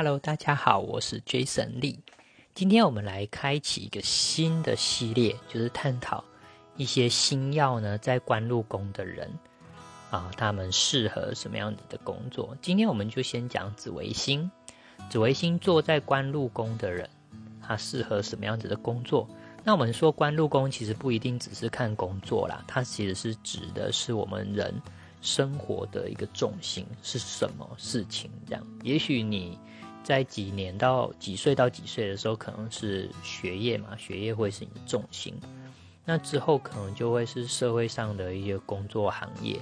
Hello，大家好，我是 Jason Lee。今天我们来开启一个新的系列，就是探讨一些星耀呢在官禄宫的人啊，他们适合什么样子的工作。今天我们就先讲紫微星，紫微星坐在官禄宫的人，他适合什么样子的工作？那我们说官禄宫其实不一定只是看工作啦，它其实是指的是我们人。生活的一个重心是什么事情？这样，也许你在几年到几岁到几岁的时候，可能是学业嘛，学业会是你的重心。那之后可能就会是社会上的一些工作行业，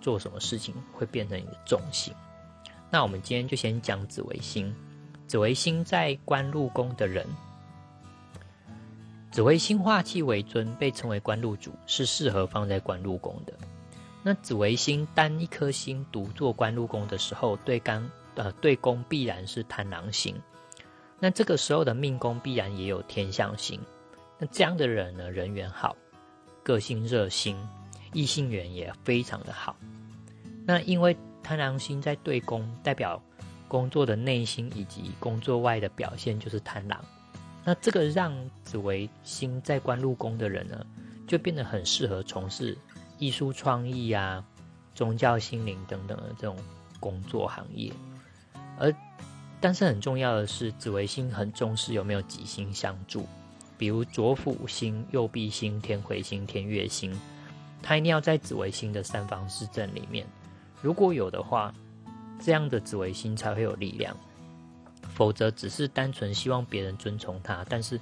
做什么事情会变成你的重心。那我们今天就先讲紫微星。紫微星在官禄宫的人，紫微星化气为尊，被称为官禄主，是适合放在官禄宫的。那紫微星单一颗星独坐官禄宫的时候，对干呃对宫必然是贪狼星。那这个时候的命宫必然也有天象星。那这样的人呢，人缘好，个性热心，异性缘也非常的好。那因为贪狼星在对宫，代表工作的内心以及工作外的表现就是贪狼。那这个让紫微星在官禄宫的人呢，就变得很适合从事。艺术创意啊，宗教心灵等等的这种工作行业，而但是很重要的是，紫微星很重视有没有吉星相助，比如左辅星、右弼星、天魁星、天月星，它一定要在紫微星的三方四正里面。如果有的话，这样的紫微星才会有力量，否则只是单纯希望别人尊崇他，但是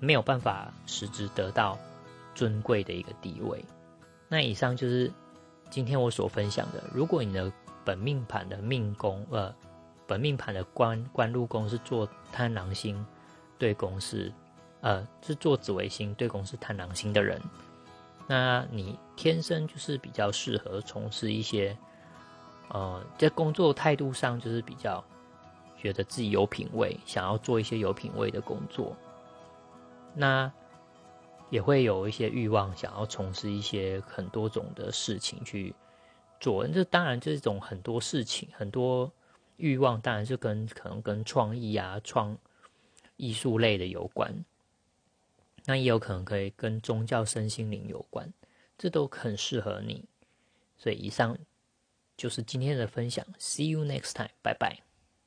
没有办法实质得到尊贵的一个地位。那以上就是今天我所分享的。如果你的本命盘的命宫，呃，本命盘的官官禄宫是做贪狼星，对宫是，呃，是做紫微星对宫是贪狼星的人，那你天生就是比较适合从事一些，呃，在工作态度上就是比较觉得自己有品味，想要做一些有品味的工作。那。也会有一些欲望，想要从事一些很多种的事情去做。这当然这种很多事情，很多欲望，当然是跟可能跟创意啊、创艺术类的有关。那也有可能可以跟宗教、身心灵有关，这都很适合你。所以以上就是今天的分享。See you next time，拜拜。